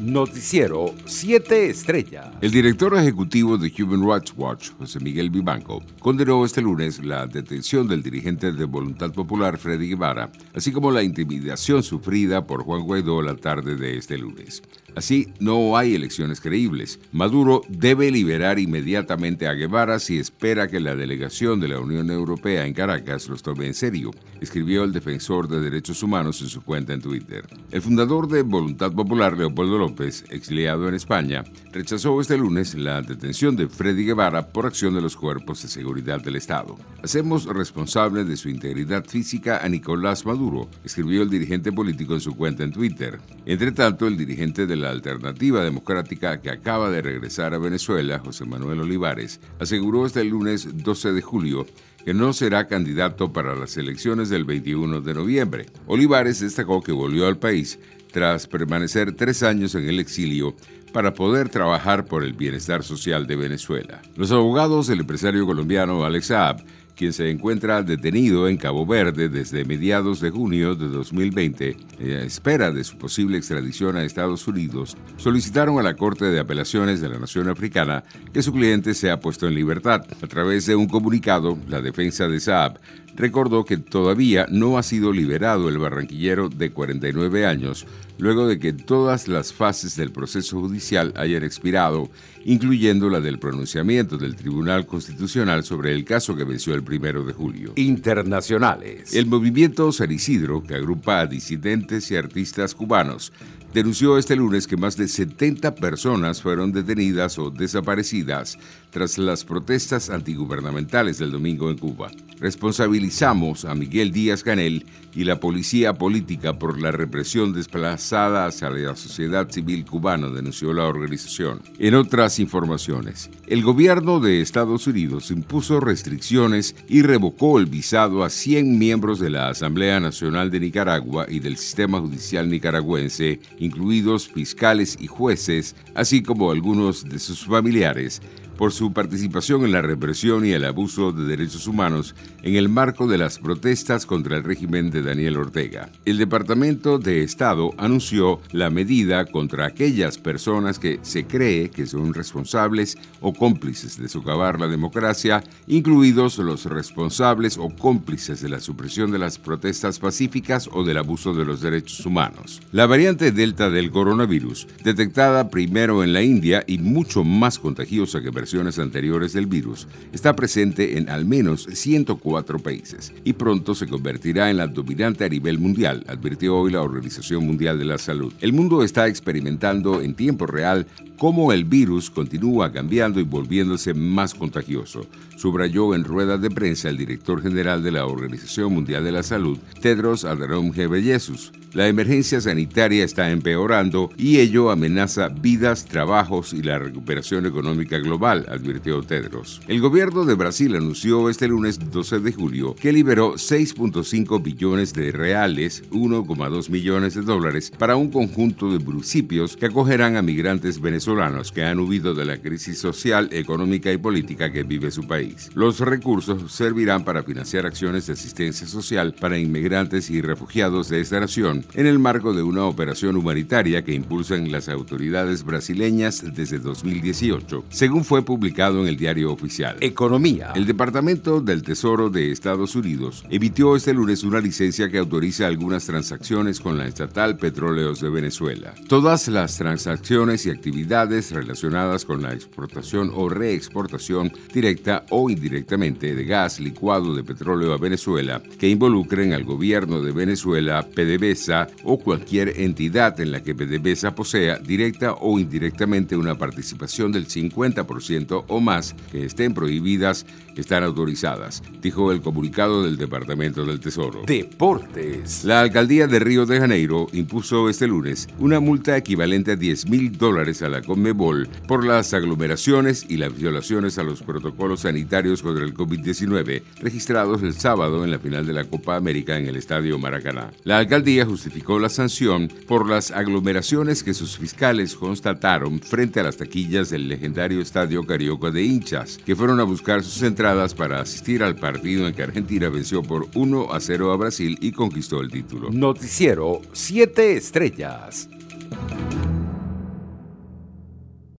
Noticiero 7 Estrellas. El director ejecutivo de Human Rights Watch, José Miguel Vivanco, condenó este lunes la detención del dirigente de Voluntad Popular, Freddy Guevara, así como la intimidación sufrida por Juan Guaidó la tarde de este lunes. Así, no hay elecciones creíbles. Maduro debe liberar inmediatamente a Guevara si espera que la delegación de la Unión Europea en Caracas los tome en serio, escribió el defensor de derechos humanos en su cuenta en Twitter. El fundador de Voluntad Popular, Leopoldo López, exiliado en España, rechazó este lunes la detención de Freddy Guevara por acción de los cuerpos de seguridad del Estado. Hacemos responsable de su integridad física a Nicolás Maduro, escribió el dirigente político en su cuenta en Twitter. Entre tanto, el dirigente de la Alternativa Democrática que acaba de regresar a Venezuela, José Manuel Olivares, aseguró este lunes 12 de julio que no será candidato para las elecciones del 21 de noviembre. Olivares destacó que volvió al país tras permanecer tres años en el exilio para poder trabajar por el bienestar social de Venezuela. Los abogados del empresario colombiano Alex Saab quien se encuentra detenido en Cabo Verde desde mediados de junio de 2020, a espera de su posible extradición a Estados Unidos, solicitaron a la Corte de Apelaciones de la Nación Africana que su cliente sea puesto en libertad. A través de un comunicado, la defensa de Saab recordó que todavía no ha sido liberado el barranquillero de 49 años, luego de que todas las fases del proceso judicial hayan expirado, incluyendo la del pronunciamiento del Tribunal Constitucional sobre el caso que venció el primero de julio. Internacionales. El movimiento San Isidro, que agrupa a disidentes y artistas cubanos, denunció este lunes que más de 70 personas fueron detenidas o desaparecidas tras las protestas antigubernamentales del domingo en Cuba. A Miguel Díaz Canel y la policía política por la represión desplazada hacia la sociedad civil cubana, denunció la organización. En otras informaciones, el gobierno de Estados Unidos impuso restricciones y revocó el visado a 100 miembros de la Asamblea Nacional de Nicaragua y del sistema judicial nicaragüense, incluidos fiscales y jueces, así como algunos de sus familiares, por su participación en la represión y el abuso de derechos humanos en el marco de las protestas contra el régimen de Daniel Ortega. El Departamento de Estado anunció la medida contra aquellas personas que se cree que son responsables o cómplices de socavar la democracia, incluidos los responsables o cómplices de la supresión de las protestas pacíficas o del abuso de los derechos humanos. La variante Delta del coronavirus, detectada primero en la India y mucho más contagiosa que anteriores del virus, está presente en al menos 104 países y pronto se convertirá en la dominante a nivel mundial, advirtió hoy la Organización Mundial de la Salud. El mundo está experimentando en tiempo real cómo el virus continúa cambiando y volviéndose más contagioso, subrayó en rueda de prensa el director general de la Organización Mundial de la Salud, Tedros Adhanom Ghebreyesus. La emergencia sanitaria está empeorando y ello amenaza vidas, trabajos y la recuperación económica global, advirtió Tedros. El gobierno de Brasil anunció este lunes 12 de julio que liberó 6.5 billones de reales, 1,2 millones de dólares, para un conjunto de municipios que acogerán a migrantes venezolanos que han huido de la crisis social, económica y política que vive su país. Los recursos servirán para financiar acciones de asistencia social para inmigrantes y refugiados de esta nación en el marco de una operación humanitaria que impulsan las autoridades brasileñas desde 2018, según fue publicado en el diario oficial. Economía. El Departamento del Tesoro de Estados Unidos emitió este lunes una licencia que autoriza algunas transacciones con la estatal Petróleos de Venezuela. Todas las transacciones y actividades relacionadas con la exportación o reexportación directa o indirectamente de gas licuado de petróleo a Venezuela que involucren al gobierno de Venezuela, PDVSA, o cualquier entidad en la que PDVSA posea directa o indirectamente una participación del 50% o más que estén prohibidas están autorizadas, dijo el comunicado del Departamento del Tesoro. Deportes. La alcaldía de Río de Janeiro impuso este lunes una multa equivalente a 10 mil dólares a la Conmebol por las aglomeraciones y las violaciones a los protocolos sanitarios contra el COVID-19 registrados el sábado en la final de la Copa América en el Estadio Maracaná. La alcaldía justificó la sanción por las aglomeraciones que sus fiscales constataron frente a las taquillas del legendario Estadio Carioca de hinchas, que fueron a buscar sus entradas para asistir al partido en que Argentina venció por 1 a 0 a Brasil y conquistó el título. Noticiero 7 Estrellas.